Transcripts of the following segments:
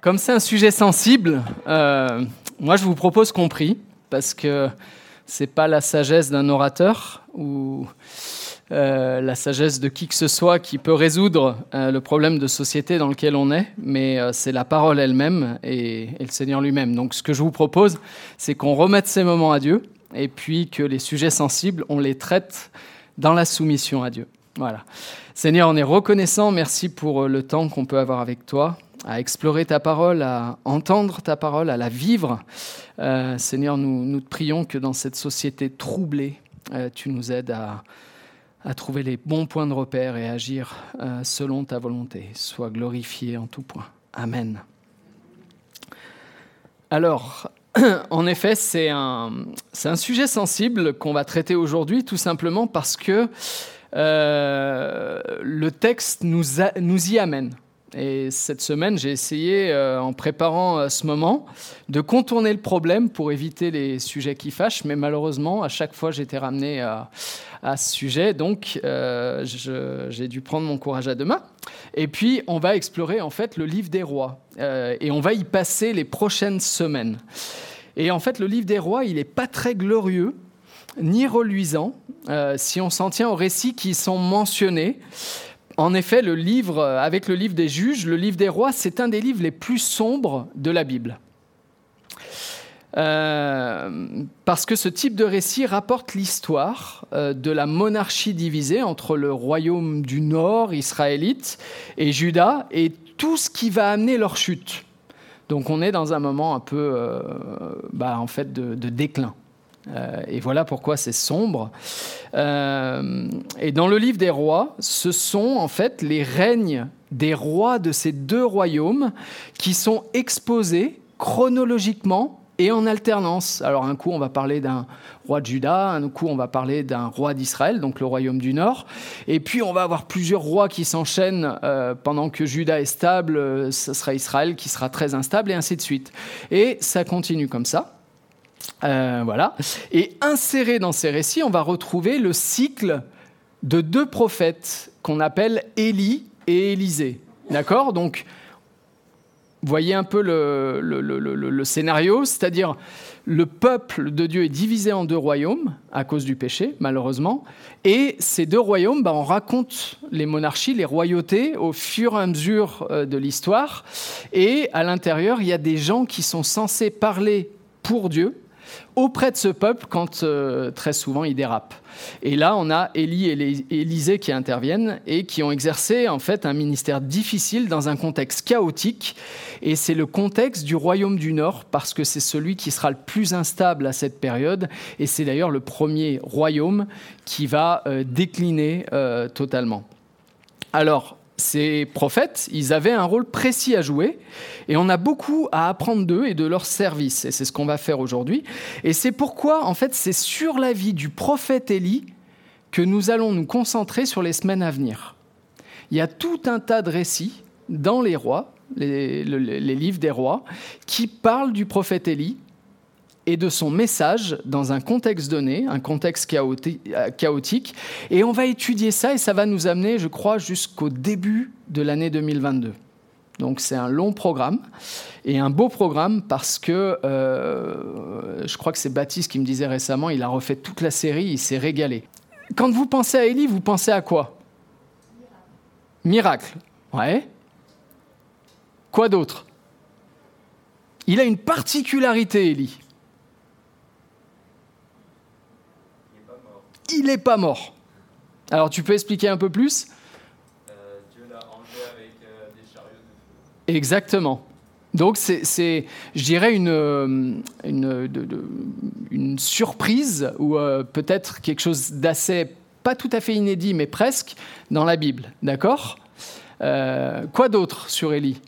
Comme c'est un sujet sensible, euh, moi je vous propose qu'on prie, parce que c'est pas la sagesse d'un orateur ou euh, la sagesse de qui que ce soit qui peut résoudre euh, le problème de société dans lequel on est, mais c'est la parole elle-même et, et, le Seigneur lui-même. Donc ce que je vous propose, c'est qu'on remette ces moments à Dieu et puis que les sujets sensibles, on les traite dans la soumission à Dieu. Voilà. Seigneur, on est reconnaissant. Merci pour le temps qu'on peut avoir avec toi, à explorer ta parole, à entendre ta parole, à la vivre. Euh, Seigneur, nous, nous, te prions que dans cette société troublée, euh, tu nous aides à, trouver les bons points de repère et à agir euh, selon ta volonté. Sois glorifié en tout point. Amen. Alors, en effet, c'est un, un, sujet sensible qu'on va traiter aujourd'hui, tout simplement parce que le texte nous, nous y amène. Et cette semaine, j'ai essayé, euh, en préparant euh, ce moment, de contourner le problème pour éviter les sujets qui fâchent, mais malheureusement, à chaque fois, j'étais ramené à, ce sujet, donc euh, j'ai dû prendre mon courage à deux mains. Et puis, on va explorer en fait le livre des rois, et on va y passer les prochaines semaines. Et en fait, le livre des rois, il n'est pas très glorieux, ni reluisant, si on s'en tient aux récits qui sont mentionnés. En effet, le livre, avec le livre des juges, le livre des rois, c'est un des livres les plus sombres de la Bible. Euh, parce que ce type de récit rapporte l'histoire euh, de la monarchie divisée entre le royaume du nord, israélite, et Juda, et tout ce qui va amener leur chute. Donc on est dans un moment un peu euh, bah, en fait de déclin. Euh, et voilà pourquoi c'est sombre. Euh, et dans le livre des rois, ce sont en fait les règnes des rois de ces deux royaumes qui sont exposés chronologiquement et en alternance. Alors un coup on va parler d'un roi de Juda, un coup on va parler d'un roi d'Israël, donc le royaume du nord, et puis on va avoir plusieurs rois qui s'enchaînent euh, pendant que Juda est stable, ce sera Israël qui sera très instable, et ainsi de suite. Et ça continue comme ça. Euh, voilà. Et inséré dans ces récits, on va retrouver le cycle de deux prophètes qu'on appelle Élie et Élisée. D'accord? Donc, voyez un peu le, scénario, c'est-à-dire le peuple de Dieu est divisé en deux royaumes à cause du péché, malheureusement, et ces deux royaumes, bah, on raconte les monarchies, les royautés au fur et à mesure euh, de l'histoire, et à l'intérieur, il y a des gens qui sont censés parler pour Dieu, auprès de ce peuple quand euh, très souvent il dérape. Et là, on a Élie et Élisée qui interviennent et qui ont exercé en fait un ministère difficile dans un contexte chaotique. Et c'est le contexte du royaume du Nord parce que c'est celui qui sera le plus instable à cette période. Et c'est d'ailleurs le premier royaume qui va euh, décliner euh, totalement. Alors, ces prophètes, ils avaient un rôle précis à jouer et on a beaucoup à apprendre d'eux et de leur service. Et c'est ce qu'on va faire aujourd'hui. Et c'est pourquoi, en fait, c'est sur la vie du prophète Élie que nous allons nous concentrer sur les semaines à venir. Il y a tout un tas de récits dans les rois, les, livres des rois, qui parlent du prophète Élie et de son message dans un contexte donné, un contexte chaotique. Et on va étudier ça et ça va nous amener, je crois, jusqu'au début de l'année 2022. Donc c'est un long programme et un beau programme parce que euh, je crois que c'est Baptiste qui me disait récemment, il a refait toute la série, il s'est régalé. Quand vous pensez à Élie, vous pensez à quoi? Miracle. Ouais. Quoi d'autre? Il a une particularité, Élie. Il n'est pas mort. Alors tu peux expliquer un peu plus? Euh, Dieu l'a enlevé avec euh, des chariots de feu. Exactement. Donc c'est, je dirais, une, euh, une, de, de, une surprise ou euh, peut-être quelque chose d'assez, pas tout à fait inédit, mais presque, dans la Bible. D'accord? Quoi d'autre sur Élie?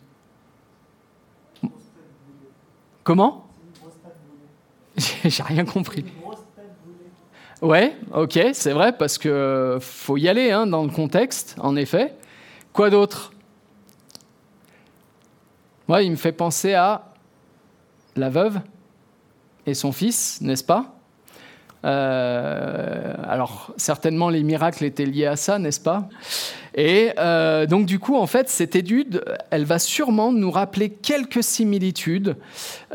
Comment? J'ai rien compris. Ouais, ok, c'est vrai, parce que faut y aller hein, dans le contexte, en effet. Quoi d'autre? Moi, il me fait penser à la veuve et son fils, n'est-ce pas? Euh, Alors, certainement, les miracles étaient liés à ça, n'est-ce pas? Et euh, donc du coup, en fait, cette étude, elle va sûrement nous rappeler quelques similitudes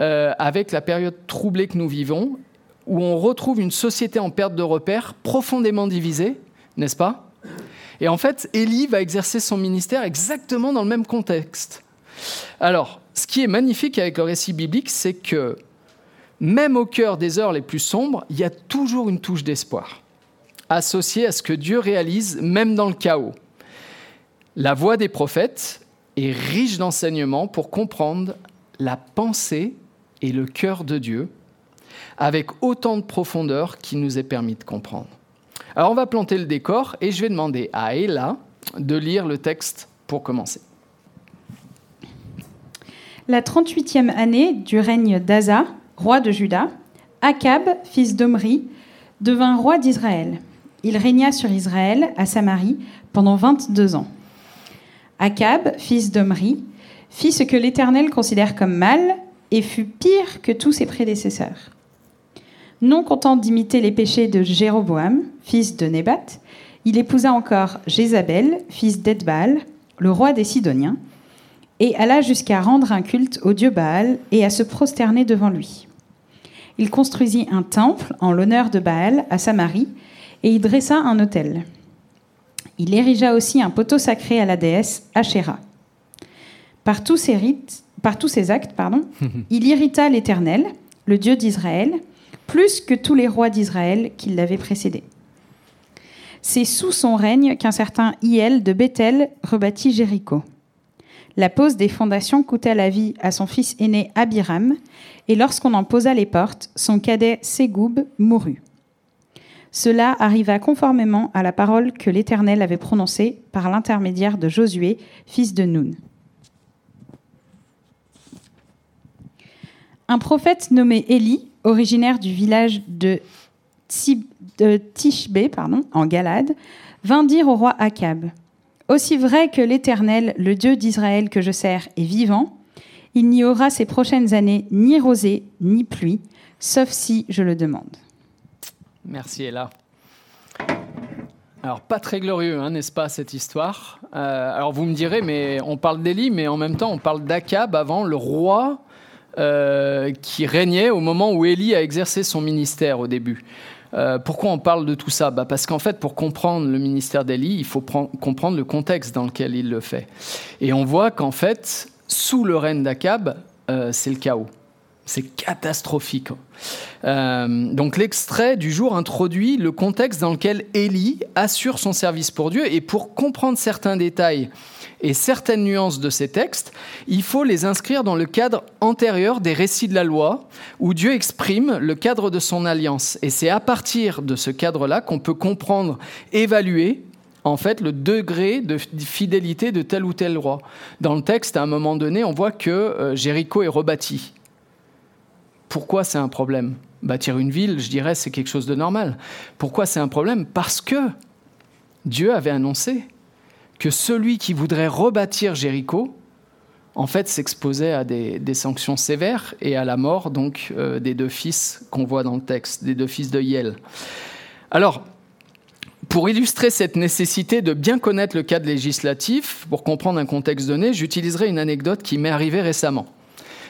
euh, avec la période troublée que nous vivons, où on retrouve une société en perte de repères, profondément divisée, n'est-ce pas? Et en fait, Élie va exercer son ministère exactement dans le même contexte. Alors, ce qui est magnifique avec le récit biblique, c'est que même au cœur des heures les plus sombres, il y a toujours une touche d'espoir, associée à ce que Dieu réalise même dans le chaos. La voix des prophètes est riche d'enseignements pour comprendre la pensée et le cœur de Dieu, avec autant de profondeur qu'il nous est permis de comprendre. Alors on va planter le décor et je vais demander à Ella de lire le texte pour commencer. La 38e année du règne d'Asa, roi de Juda, Akab, fils d'Omri, devint roi d'Israël. Il régna sur Israël, à Samarie, pendant 22 ans. Akab, fils d'Omri, fit ce que l'Éternel considère comme mal et fut pire que tous ses prédécesseurs. Non content d'imiter les péchés de Jéroboam, fils de Nébat, il épousa encore Jézabel, fils d'Edbaal, le roi des Sidoniens, et alla jusqu'à rendre un culte au dieu Baal et à se prosterner devant lui. Il construisit un temple en l'honneur de Baal à Samarie et y dressa un autel. Il érigea aussi un poteau sacré à la déesse Asherah. Par tous ses, rites, par tous ses actes, pardon, il irrita l'Éternel, le Dieu d'Israël, plus que tous les rois d'Israël qui l'avaient précédé. C'est sous son règne qu'un certain Hiel de Bethel rebâtit Jéricho. La pose des fondations coûta la vie à son fils aîné Abiram, et lorsqu'on en posa les portes, son cadet Ségoub mourut. Cela arriva conformément à la parole que l'Éternel avait prononcée par l'intermédiaire de Josué, fils de Nun. Un prophète nommé Élie, originaire du village de, Tishbé pardon, en Galade, vint dire au roi Akab Aussi vrai que l'Éternel, le Dieu d'Israël que je sers, est vivant, il n'y aura ces prochaines années ni rosée ni pluie, sauf si je le demande. Merci Ella. Alors, pas très glorieux, hein, n'est-ce pas, cette histoire? Euh, Alors, vous me direz, mais on parle d'Élie, mais en même temps, on parle d'Akab avant, le roi euh, qui régnait au moment où Élie a exercé son ministère au début. Euh, pourquoi on parle de tout ça? Bah Parce qu'en fait, pour comprendre le ministère d'Élie, il faut comprendre le contexte dans lequel il le fait. Et on voit qu'en fait, sous le règne d'Akab, c'est le chaos. C'est catastrophique. Euh, donc l'extrait du jour introduit le contexte dans lequel Élie assure son service pour Dieu. Et pour comprendre certains détails et certaines nuances de ces textes, il faut les inscrire dans le cadre antérieur des récits de la loi, où Dieu exprime le cadre de son alliance. Et c'est à partir de ce cadre-là qu'on peut comprendre, évaluer en fait le degré de fidélité de tel ou tel roi. Dans le texte, à un moment donné, on voit que euh, Jéricho est rebâti. Pourquoi c'est un problème? Bâtir une ville, je dirais, c'est quelque chose de normal. Pourquoi c'est un problème? Parce que Dieu avait annoncé que celui qui voudrait rebâtir Jéricho, en fait, s'exposait à des, sanctions sévères et à la mort donc euh, des deux fils qu'on voit dans le texte, des deux fils de Yel. Alors, pour illustrer cette nécessité de bien connaître le cadre législatif, pour comprendre un contexte donné, j'utiliserai une anecdote qui m'est arrivée récemment.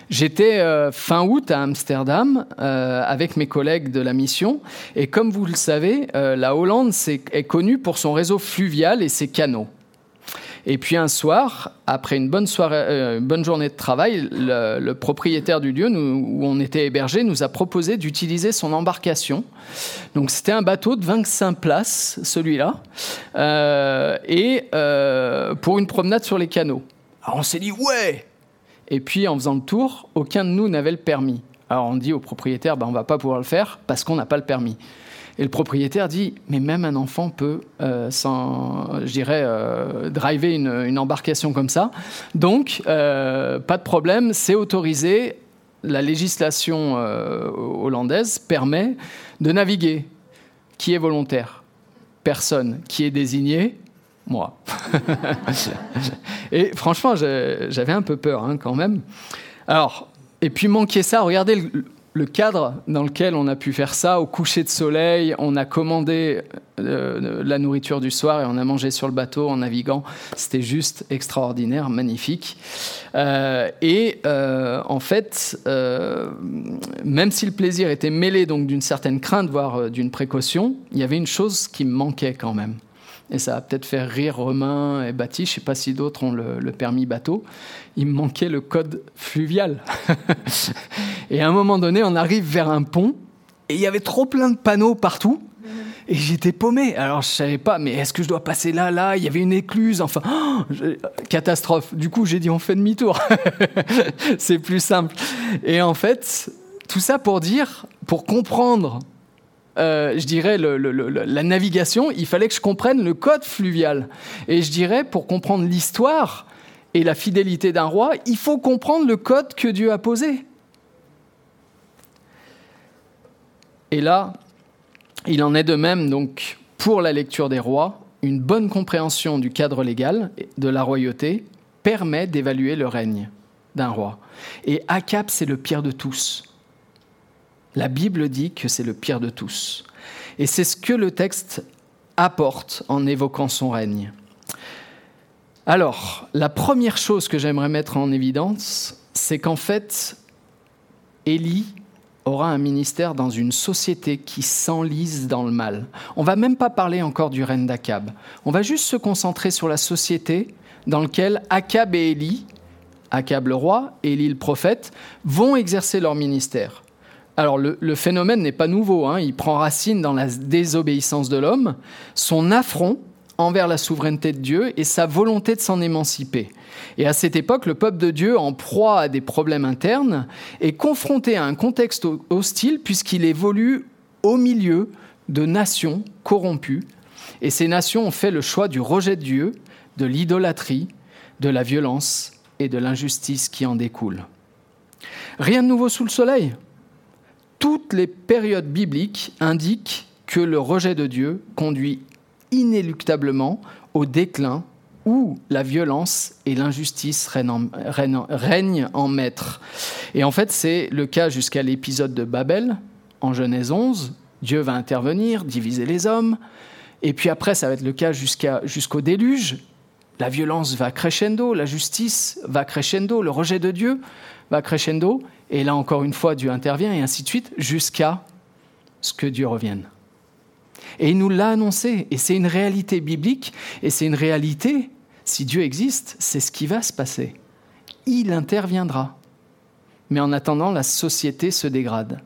J'étais euh, fin août à Amsterdam euh, avec mes collègues de la mission. Et comme vous le savez, la Hollande est, connue pour son réseau fluvial et ses canaux. Et puis un soir, après une bonne, bonne journée de travail, le, propriétaire du lieu où on était hébergé nous a proposé d'utiliser son embarcation. Donc c'était un bateau de 25 places, celui-là, et pour une promenade sur les canaux. Alors on s'est dit ouais, et puis, en faisant le tour, aucun de nous n'avait le permis. Alors, on dit au propriétaire, ben, on va pas pouvoir le faire parce qu'on n'a pas le permis. Et le propriétaire dit, mais même un enfant peut, euh, je dirais, euh, driver une, embarcation comme ça. Donc, euh, pas de problème, c'est autorisé. La législation hollandaise permet de naviguer. Qui est volontaire? Personne. Qui est désigné? Moi. et franchement, j'avais un peu peur hein, quand même. Alors, et puis manquer ça, regardez cadre dans lequel on a pu faire ça, au coucher de soleil, on a commandé euh, la nourriture du soir et on a mangé sur le bateau en naviguant. C'était juste extraordinaire, magnifique. Euh, et euh, en fait, même si le plaisir était mêlé d'une certaine crainte, voire d'une précaution, il y avait une chose qui me manquait quand même. Et ça va peut-être faire rire Romain et Baptiste, je ne sais pas si d'autres ont le, permis bateau. Il me manquait le code fluvial. et à un moment donné, on arrive vers un pont et il y avait trop plein de panneaux partout. Et j'étais paumé. Alors je savais pas, mais est-ce que je dois passer là, là? Il y avait une écluse. Enfin, catastrophe. Du coup, j'ai dit on fait demi-tour. C'est plus simple. Et en fait, tout ça pour dire, pour comprendre euh, je dirais, la navigation, il fallait que je comprenne le code fluvial. Et je dirais, pour comprendre l'histoire et la fidélité d'un roi, il faut comprendre le code que Dieu a posé. Et là, il en est de même donc pour la lecture des rois. Une bonne compréhension du cadre légal de la royauté permet d'évaluer le règne d'un roi. Et Akab, c'est le pire de tous. La Bible dit que c'est le pire de tous. Et c'est ce que le texte apporte en évoquant son règne. Alors, la première chose que j'aimerais mettre en évidence, c'est qu'en fait, Élie aura un ministère dans une société qui s'enlise dans le mal. On va même pas parler encore du règne d'Akab. On va juste se concentrer sur la société dans laquelle Akab et Élie, Akab le roi, Élie le prophète, vont exercer leur ministère. Alors le, phénomène n'est pas nouveau, hein. il prend racine dans la désobéissance de l'homme, son affront envers la souveraineté de Dieu et sa volonté de s'en émanciper. Et à cette époque, le peuple de Dieu, en proie à des problèmes internes, est confronté à un contexte hostile puisqu'il évolue au milieu de nations corrompues. Et ces nations ont fait le choix du rejet de Dieu, de l'idolâtrie, de la violence et de l'injustice qui en découle. Rien de nouveau sous le soleil? Toutes les périodes bibliques indiquent que le rejet de Dieu conduit inéluctablement au déclin où la violence et l'injustice règnent en, maître. Et en fait, c'est le cas jusqu'à l'épisode de Babel, en Genèse 11. Dieu va intervenir, diviser les hommes. Et puis après, ça va être le cas jusqu'au déluge. La violence va crescendo, la justice va crescendo, le rejet de Dieu va crescendo. Et là, encore une fois, Dieu intervient et ainsi de suite, jusqu'à ce que Dieu revienne. Et il nous l'a annoncé, et c'est une réalité biblique, et c'est une réalité, si Dieu existe, c'est ce qui va se passer. Il interviendra. Mais en attendant, la société se dégrade.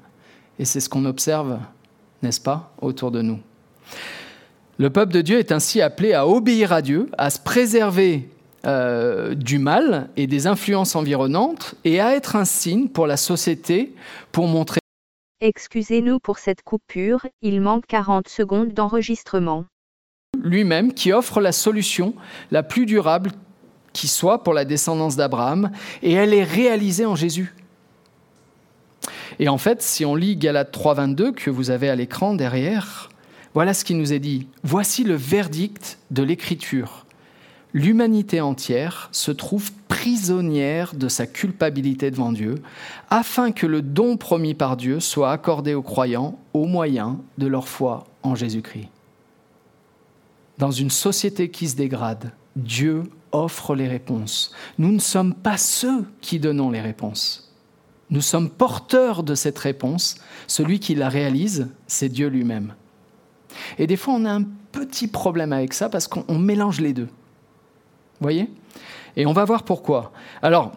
Et c'est ce qu'on observe, n'est-ce pas, autour de nous. Le peuple de Dieu est ainsi appelé à obéir à Dieu, à se préserver euh, du mal et des influences environnantes et à être un signe pour la société pour montrer. Excusez-nous pour cette coupure, il manque 40 secondes d'enregistrement. Lui-même qui offre la solution la plus durable qui soit pour la descendance d'Abraham et elle est réalisée en Jésus. Et en fait, si on lit Galates 3.22 que vous avez à l'écran derrière, voilà ce qui nous est dit. Voici le verdict de l'Écriture l'humanité entière se trouve prisonnière de sa culpabilité devant Dieu, afin que le don promis par Dieu soit accordé aux croyants au moyen de leur foi en Jésus-Christ. Dans une société qui se dégrade, Dieu offre les réponses. Nous ne sommes pas ceux qui donnons les réponses. Nous sommes porteurs de cette réponse. Celui qui la réalise, c'est Dieu lui-même. Et des fois, on a un petit problème avec ça parce qu'on mélange les deux voyez? Et on va voir pourquoi. Alors,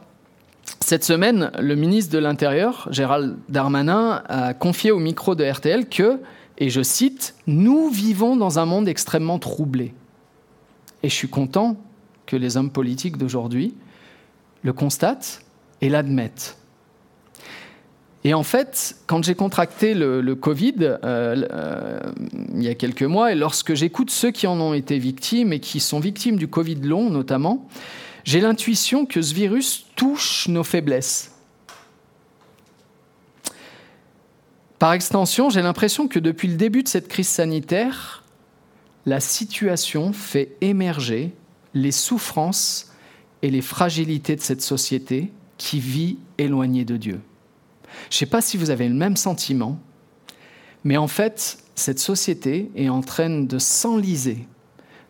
cette semaine, le ministre de l'Intérieur, Gérald Darmanin, a confié au micro de RTL que, et je cite, Nous vivons dans un monde extrêmement troublé. Et je suis content que les hommes politiques d'aujourd'hui le constatent et l'admettent. Et en fait, quand j'ai contracté le, Covid euh, euh, il y a quelques mois, et lorsque j'écoute ceux qui en ont été victimes et qui sont victimes du Covid long notamment, j'ai l'intuition que ce virus touche nos faiblesses. Par extension, j'ai l'impression que depuis le début de cette crise sanitaire, la situation fait émerger les souffrances et les fragilités de cette société qui vit éloignée de Dieu. Je ne sais pas si vous avez le même sentiment, mais en fait, cette société est en train de s'enliser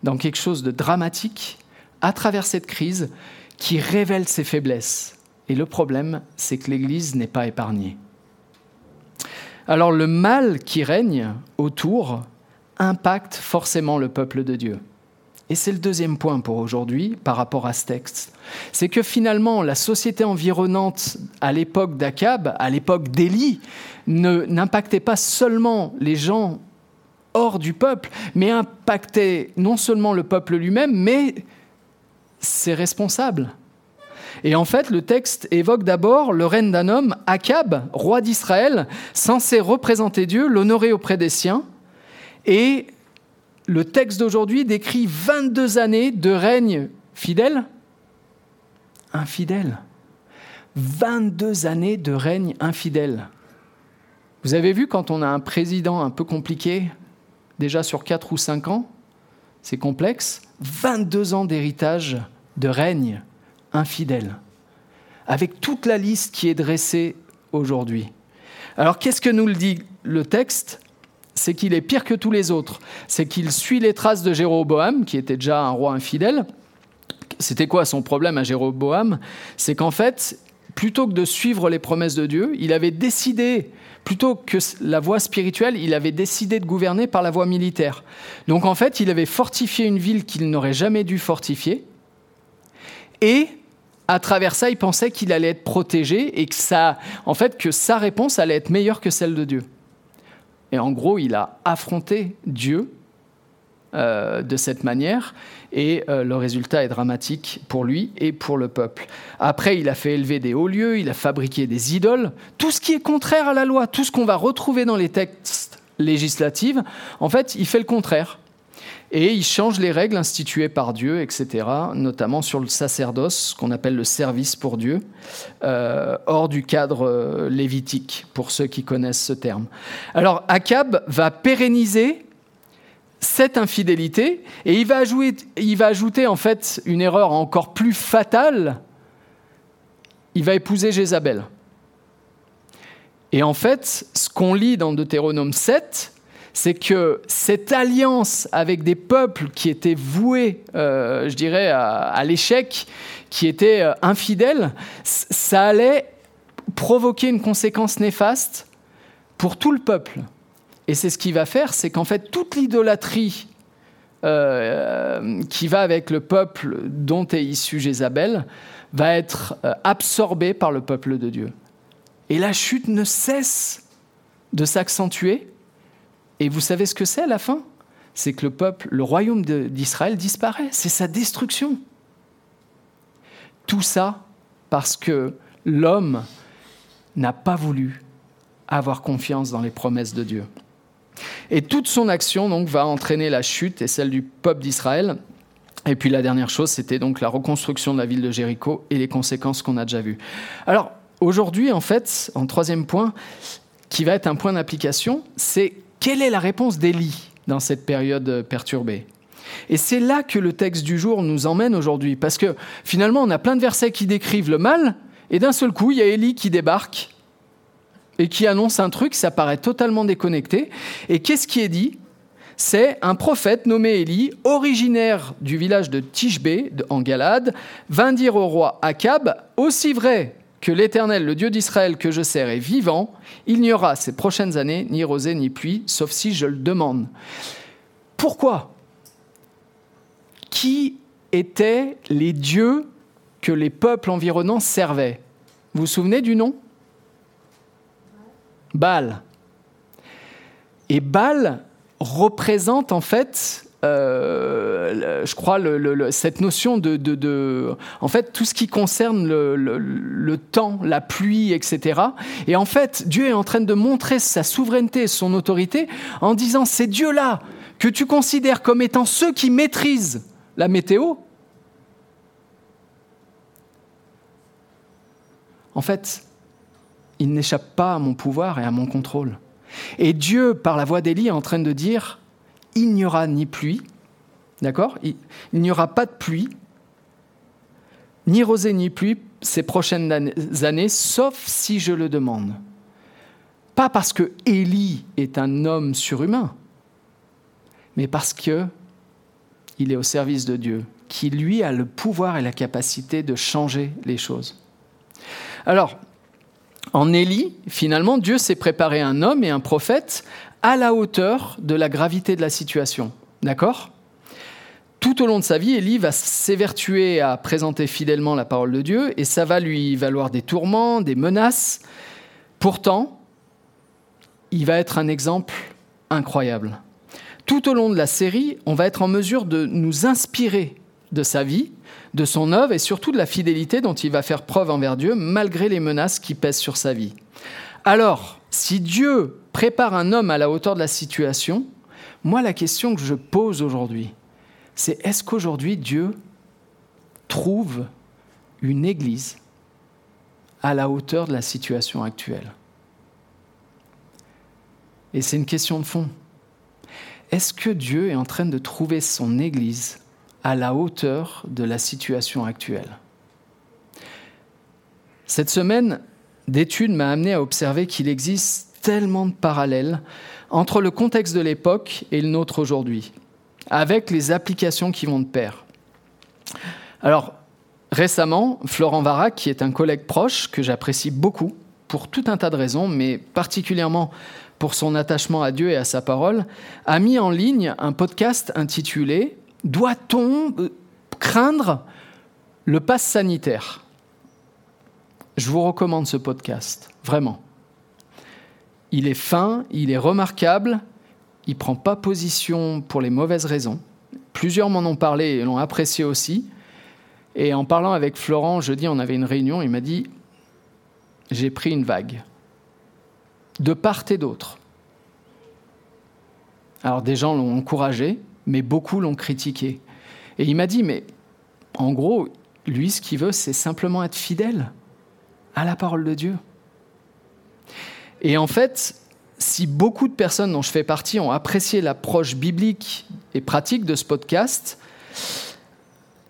dans quelque chose de dramatique à travers cette crise qui révèle ses faiblesses. Et le problème, c'est que l'Église n'est pas épargnée. Alors le mal qui règne autour impacte forcément le peuple de Dieu. Et c'est le deuxième point pour aujourd'hui par rapport à ce texte. C'est que finalement, la société environnante à l'époque d'Akab, à l'époque d'Élie, n'impactait pas seulement les gens hors du peuple, mais impactait non seulement le peuple lui-même, mais ses responsables. Et en fait, le texte évoque d'abord le règne d'un homme, Akab, roi d'Israël, censé représenter Dieu, l'honorer auprès des siens. Et le texte d'aujourd'hui décrit 22 années de règne fidèle, infidèle. 22 années de règne infidèle. Vous avez vu quand on a un président un peu compliqué, déjà sur 4 ou 5 ans, c'est complexe, 22 ans d'héritage de règne infidèle, avec toute la liste qui est dressée aujourd'hui. Alors qu'est-ce que nous le dit le texte? C'est qu'il est pire que tous les autres. C'est qu'il suit les traces de Jéroboam, qui était déjà un roi infidèle. C'était quoi son problème à Jéroboam? C'est qu'en fait, plutôt que de suivre les promesses de Dieu, il avait décidé, plutôt que la voie spirituelle, il avait décidé de gouverner par la voie militaire. Donc en fait, il avait fortifié une ville qu'il n'aurait jamais dû fortifier. Et à travers ça, il pensait qu'il allait être protégé et que ça, en fait, que sa réponse allait être meilleure que celle de Dieu. Et en gros, il a affronté Dieu euh, de cette manière, et euh, le résultat est dramatique pour lui et pour le peuple. Après, il a fait élever des hauts lieux, il a fabriqué des idoles, tout ce qui est contraire à la loi, tout ce qu'on va retrouver dans les textes législatifs, en fait, il fait le contraire et il change les règles instituées par Dieu, etc., notamment sur le sacerdoce, ce qu'on appelle le service pour Dieu, euh, hors du cadre euh, lévitique, pour ceux qui connaissent ce terme. Alors Akab va pérenniser cette infidélité et il va, ajouter, il va en fait une erreur encore plus fatale. Il va épouser Jézabel. Et en fait, ce qu'on lit dans Deutéronome 7, c'est que cette alliance avec des peuples qui étaient voués, euh, je dirais, à, l'échec, qui étaient euh, infidèles, ça allait provoquer une conséquence néfaste pour tout le peuple. Et c'est ce qu'il va faire, c'est qu'en fait, toute l'idolâtrie euh, qui va avec le peuple dont est issu Jézabel va être absorbée par le peuple de Dieu. Et la chute ne cesse de s'accentuer et vous savez ce que c'est à la fin? C'est que le peuple, le royaume d'Israël disparaît. C'est sa destruction. Tout ça parce que l'homme n'a pas voulu avoir confiance dans les promesses de Dieu. Et toute son action donc va entraîner la chute et celle du peuple d'Israël. Et puis la dernière chose, c'était donc la reconstruction de la ville de Jéricho et les conséquences qu'on a déjà vues. Alors aujourd'hui, en fait, en troisième point, qui va être un point d'application, c'est quelle est la réponse d'Élie dans cette période perturbée? Et c'est là que le texte du jour nous emmène aujourd'hui, parce que finalement, on a plein de versets qui décrivent le mal, et d'un seul coup, il y a Élie qui débarque et qui annonce un truc, ça paraît totalement déconnecté. Et qu'est-ce qui est dit? C'est un prophète nommé Élie, originaire du village de Tishbé, en Galade, vint dire au roi Akab Aussi vrai que l'Éternel, le Dieu d'Israël que je sers, est vivant, il n'y aura ces prochaines années ni rosée ni pluie, sauf si je le demande. Pourquoi? Qui étaient les dieux que les peuples environnants servaient? Vous vous souvenez du nom? Baal. Et Baal représente en fait euh, je crois, cette notion de, En fait, tout ce qui concerne le, temps, la pluie, etc. Et en fait, Dieu est en train de montrer sa souveraineté, son autorité, en disant ces dieux-là que tu considères comme étant ceux qui maîtrisent la météo, en fait, ils n'échappent pas à mon pouvoir et à mon contrôle. Et Dieu, par la voix d'Élie, est en train de dire il n'y aura ni pluie, d'accord? Il, n'y aura pas de pluie, ni rosée ni pluie ces prochaines années, sauf si je le demande. Pas parce que Élie est un homme surhumain, mais parce que il est au service de Dieu, qui lui a le pouvoir et la capacité de changer les choses. Alors, en Élie, finalement, Dieu s'est préparé un homme et un prophète à la hauteur de la gravité de la situation. D'accord? Tout au long de sa vie, Élie va s'évertuer à présenter fidèlement la parole de Dieu et ça va lui valoir des tourments, des menaces. Pourtant, il va être un exemple incroyable. Tout au long de la série, on va être en mesure de nous inspirer de sa vie, de son œuvre et surtout de la fidélité dont il va faire preuve envers Dieu malgré les menaces qui pèsent sur sa vie. Alors, si Dieu prépare un homme à la hauteur de la situation, moi la question que je pose aujourd'hui, c'est est-ce qu'aujourd'hui Dieu trouve une église à la hauteur de la situation actuelle? Et c'est une question de fond. Est-ce que Dieu est en train de trouver son église à la hauteur de la situation actuelle? Cette semaine d'études m'a amené à observer qu'il existe tellement de parallèles entre le contexte de l'époque et le nôtre aujourd'hui, avec les applications qui vont de pair. Alors, récemment, Florent Varac, qui est un collègue proche que j'apprécie beaucoup, pour tout un tas de raisons, mais particulièrement pour son attachement à Dieu et à sa parole, a mis en ligne un podcast intitulé Doit-on euh, craindre le pass sanitaire? Je vous recommande ce podcast, vraiment. Il est fin, il est remarquable, il prend pas position pour les mauvaises raisons. Plusieurs m'en ont parlé et l'ont apprécié aussi. Et en parlant avec Florent, jeudi, on avait une réunion, il m'a dit J'ai pris une vague. De part et d'autre. Alors des gens l'ont encouragé, mais beaucoup l'ont critiqué. Et il m'a dit Mais en gros, lui, ce qu'il veut, c'est simplement être fidèle à la parole de Dieu. Et en fait, si beaucoup de personnes dont je fais partie ont apprécié l'approche biblique et pratique de ce podcast,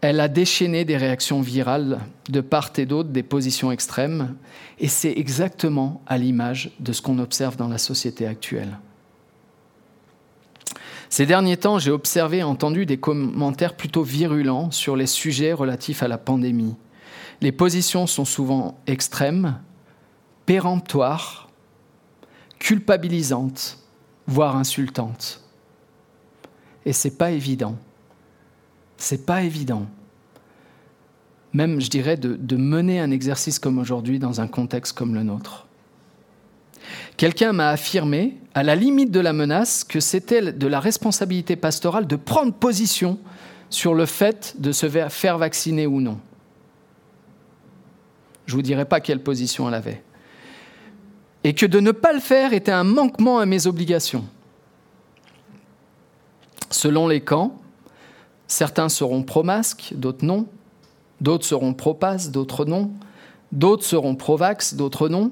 elle a déchaîné des réactions virales de part et d'autre, des positions extrêmes, et c'est exactement à l'image de ce qu'on observe dans la société actuelle. Ces derniers temps, j'ai observé et entendu des commentaires plutôt virulents sur les sujets relatifs à la pandémie. Les positions sont souvent extrêmes, péremptoires, culpabilisante, voire insultante. Et c'est pas évident. C'est pas évident. Même, je dirais, de, de mener un exercice comme aujourd'hui dans un contexte comme le nôtre. Quelqu'un m'a affirmé, à la limite de la menace, que c'était de la responsabilité pastorale de prendre position sur le fait de se faire vacciner ou non. Je ne vous dirai pas quelle position elle avait et que de ne pas le faire était un manquement à mes obligations. Selon les camps, certains seront pro-masque, d'autres non, d'autres seront pro-pass, d'autres non, d'autres seront pro-vax, d'autres non.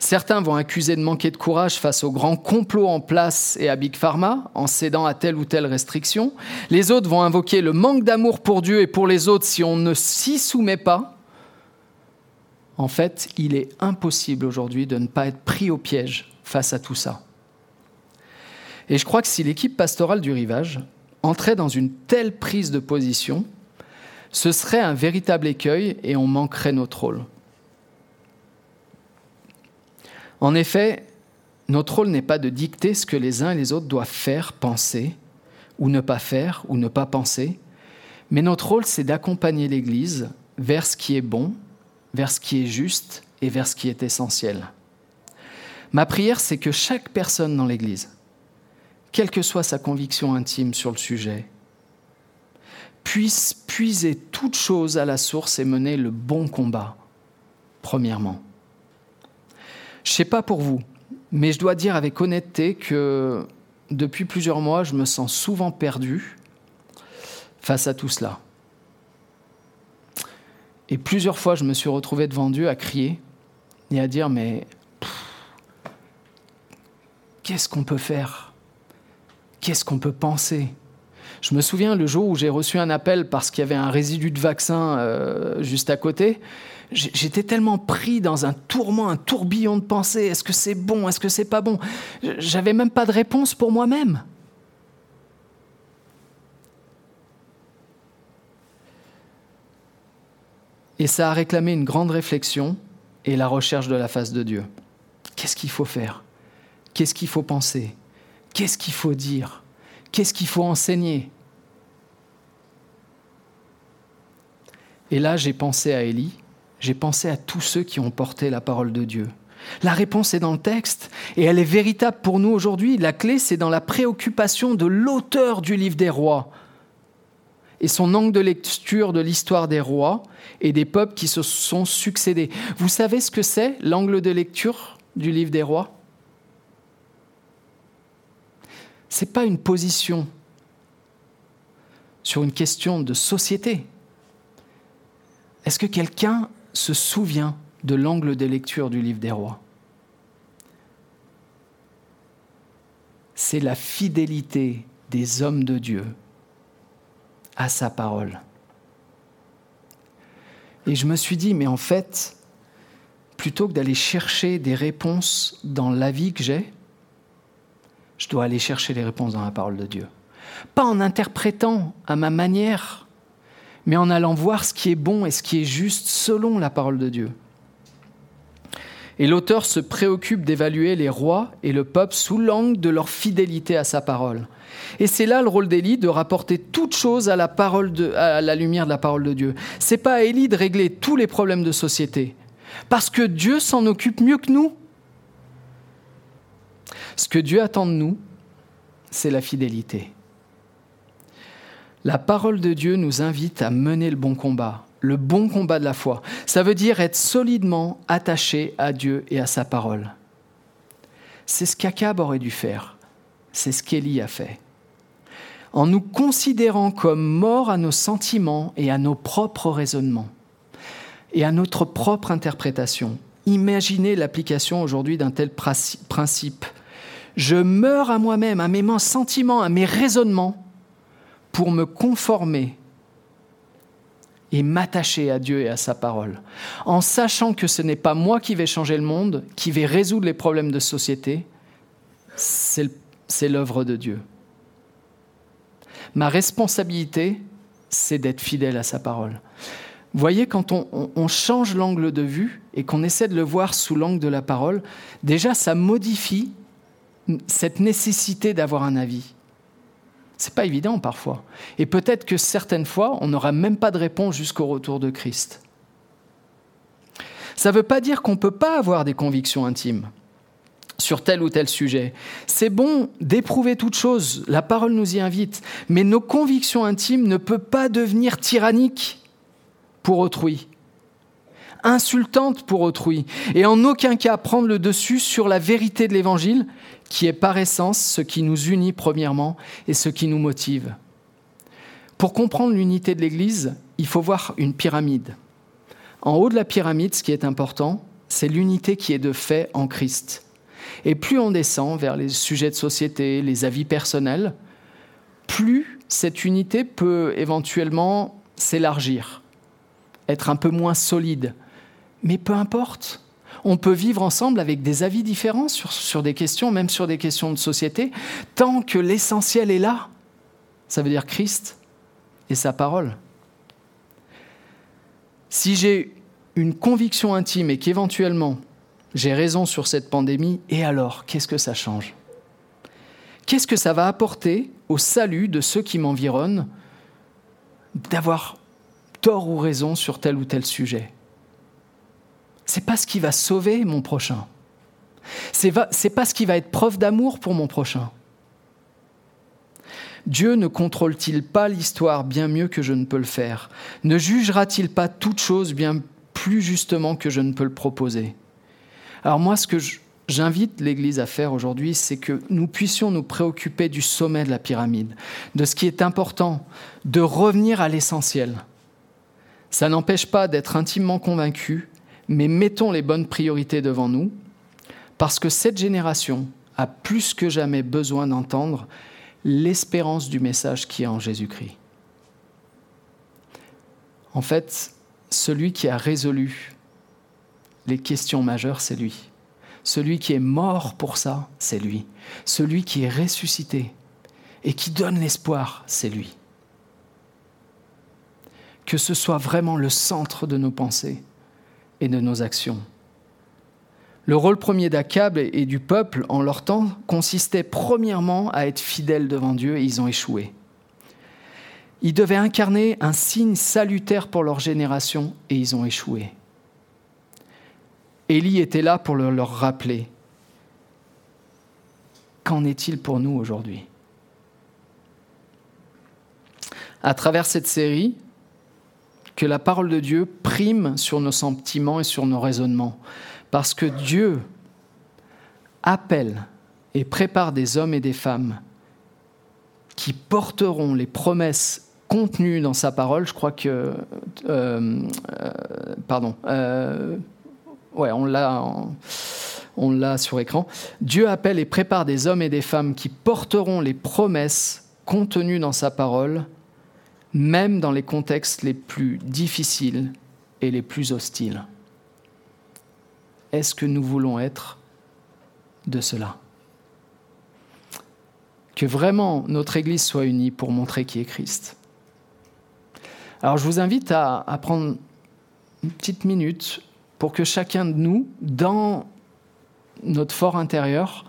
Certains vont accuser de manquer de courage face au grand complot en place et à Big Pharma, en cédant à telle ou telle restriction. Les autres vont invoquer le manque d'amour pour Dieu et pour les autres si on ne s'y soumet pas. En fait, il est impossible aujourd'hui de ne pas être pris au piège face à tout ça. Et je crois que si l'équipe pastorale du rivage entrait dans une telle prise de position, ce serait un véritable écueil et on manquerait notre rôle. En effet, notre rôle n'est pas de dicter ce que les uns et les autres doivent faire, penser, ou ne pas faire, ou ne pas penser, mais notre rôle, c'est d'accompagner l'Église vers ce qui est bon vers ce qui est juste et vers ce qui est essentiel. Ma prière, c'est que chaque personne dans l'Église, quelle que soit sa conviction intime sur le sujet, puisse puiser toute chose à la source et mener le bon combat, premièrement. Je ne sais pas pour vous, mais je dois dire avec honnêteté que depuis plusieurs mois, je me sens souvent perdu face à tout cela. Et plusieurs fois, je me suis retrouvé devant Dieu à crier et à dire, mais qu'est-ce qu'on peut faire? Qu'est-ce qu'on peut penser? Je me souviens le jour où j'ai reçu un appel parce qu'il y avait un résidu de vaccin euh, juste à côté. J'étais tellement pris dans un tourment, un tourbillon de pensée. Est-ce que c'est bon? Est-ce que c'est pas bon? J'avais même pas de réponse pour moi-même. Et ça a réclamé une grande réflexion et la recherche de la face de Dieu. Qu'est-ce qu'il faut faire? Qu'est-ce qu'il faut penser? Qu'est-ce qu'il faut dire? Qu'est-ce qu'il faut enseigner? Et là, j'ai pensé à Élie, j'ai pensé à tous ceux qui ont porté la parole de Dieu. La réponse est dans le texte et elle est véritable pour nous aujourd'hui. La clé, c'est dans la préoccupation de l'auteur du livre des rois et son angle de lecture de l'histoire des rois et des peuples qui se sont succédés. Vous savez ce que c'est l'angle de lecture du livre des rois? Ce n'est pas une position sur une question de société. Est-ce que quelqu'un se souvient de l'angle de lecture du livre des rois? C'est la fidélité des hommes de Dieu à sa parole. Et je me suis dit, mais en fait, plutôt que d'aller chercher des réponses dans la vie que j'ai, je dois aller chercher les réponses dans la parole de Dieu. Pas en interprétant à ma manière, mais en allant voir ce qui est bon et ce qui est juste selon la parole de Dieu. Et l'auteur se préoccupe d'évaluer les rois et le peuple sous l'angle de leur fidélité à sa parole. Et c'est là le rôle d'Élie de rapporter toute chose à la, parole à la lumière de la parole de Dieu. C'est pas à Élie de régler tous les problèmes de société, parce que Dieu s'en occupe mieux que nous. Ce que Dieu attend de nous, c'est la fidélité. La parole de Dieu nous invite à mener le bon combat, le bon combat de la foi. Ça veut dire être solidement attaché à Dieu et à sa parole. C'est ce qu'Akab aurait dû faire. C'est ce qu'Élie a fait. En nous considérant comme morts à nos sentiments et à nos propres raisonnements et à notre propre interprétation. Imaginez l'application aujourd'hui d'un tel principe. Je meurs à moi-même, à mes sentiments, à mes raisonnements, pour me conformer et m'attacher à Dieu et à sa parole, en sachant que ce n'est pas moi qui vais changer le monde, qui vais résoudre les problèmes de société, c'est l'œuvre de Dieu. Ma responsabilité, c'est d'être fidèle à sa parole. Vous voyez, quand on, change l'angle de vue et qu'on essaie de le voir sous l'angle de la parole, déjà ça modifie cette nécessité d'avoir un avis. C'est pas évident parfois. Et peut-être que certaines fois, on n'aura même pas de réponse jusqu'au retour de Christ. Ça ne veut pas dire qu'on ne peut pas avoir des convictions intimes sur tel ou tel sujet. C'est bon d'éprouver toute chose, la parole nous y invite, mais nos convictions intimes ne peuvent pas devenir tyranniques pour autrui, insultantes pour autrui, et en aucun cas prendre le dessus sur la vérité de l'Évangile, qui est par essence ce qui nous unit premièrement et ce qui nous motive. Pour comprendre l'unité de l'Église, il faut voir une pyramide. En haut de la pyramide, ce qui est important, c'est l'unité qui est de fait en Christ. Et plus on descend vers les sujets de société, les avis personnels, plus cette unité peut éventuellement s'élargir, être un peu moins solide. Mais peu importe, on peut vivre ensemble avec des avis différents sur, sur, des questions, même sur des questions de société, tant que l'essentiel est là. Ça veut dire Christ et sa parole. Si j'ai une conviction intime et qu'éventuellement j'ai raison sur cette pandémie, et alors, qu'est-ce que ça change? Qu'est-ce que ça va apporter au salut de ceux qui m'environnent d'avoir tort ou raison sur tel ou tel sujet? C'est pas ce qui va sauver mon prochain. C'est pas ce qui va être preuve d'amour pour mon prochain. Dieu ne contrôle-t-il pas l'histoire bien mieux que je ne peux le faire? Ne jugera-t-il pas toute chose bien plus justement que je ne peux le proposer? Alors moi, ce que j'invite l'Église à faire aujourd'hui, c'est que nous puissions nous préoccuper du sommet de la pyramide, de ce qui est important, de revenir à l'essentiel. Ça n'empêche pas d'être intimement convaincu, mais mettons les bonnes priorités devant nous, parce que cette génération a plus que jamais besoin d'entendre l'espérance du message qui est en Jésus-Christ. En fait, celui qui a résolu les questions majeures, c'est lui. Celui qui est mort pour ça, c'est lui. Celui qui est ressuscité et qui donne l'espoir, c'est lui. Que ce soit vraiment le centre de nos pensées et de nos actions. Le rôle premier d'Akab et du peuple en leur temps consistait premièrement à être fidèles devant Dieu et ils ont échoué. Ils devaient incarner un signe salutaire pour leur génération et ils ont échoué. Élie était là pour leur rappeler. Qu'en est-il pour nous aujourd'hui? À travers cette série, que la parole de Dieu prime sur nos sentiments et sur nos raisonnements. Parce que Dieu appelle et prépare des hommes et des femmes qui porteront les promesses contenues dans sa parole. Je crois que... Euh, euh, pardon. Euh, ouais, on l'a... Sur écran. Dieu appelle et prépare des hommes et des femmes qui porteront les promesses contenues dans sa parole, même dans les contextes les plus difficiles et les plus hostiles. Est-ce que nous voulons être de cela? Que vraiment notre Église soit unie pour montrer qui est Christ. Alors je vous invite à, prendre une petite minute pour que chacun de nous, dans notre fort intérieur,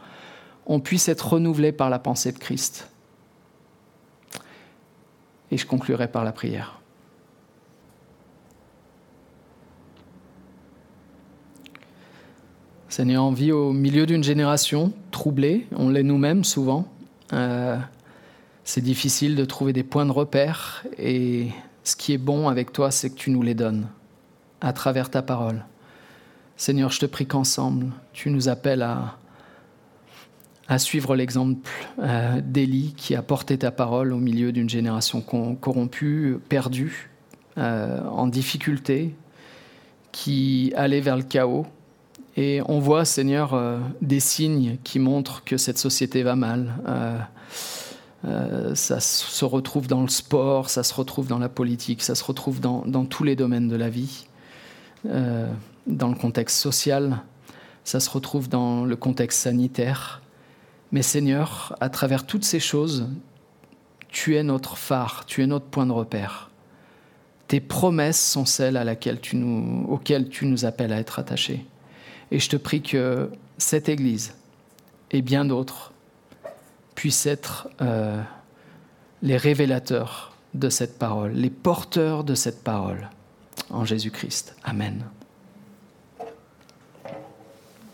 on puisse être renouvelé par la pensée de Christ. Et je conclurai par la prière. Seigneur, on vit au milieu d'une génération troublée, on l'est nous-mêmes souvent. Euh, c'est difficile de trouver des points de repère et ce qui est bon avec toi, c'est que tu nous les donnes à travers ta parole. Seigneur, je te prie qu'ensemble, tu nous appelles à, suivre l'exemple euh, d'Élie qui a porté ta parole au milieu d'une génération corrompue, perdue, euh, en difficulté, qui allait vers le chaos. Et on voit, Seigneur, euh, des signes qui montrent que cette société va mal. Euh, ça se retrouve dans le sport, ça se retrouve dans la politique, ça se retrouve dans tous les domaines de la vie, dans le contexte social, ça se retrouve dans le contexte sanitaire. Mais Seigneur, à travers toutes ces choses, tu es notre phare, tu es notre point de repère. Tes promesses sont celles à laquelle tu nous, auxquelles tu nous appelles à être attachés. Et je te prie que cette Église et bien d'autres puissent être euh, les révélateurs de cette parole, les porteurs de cette parole en Jésus-Christ. Amen.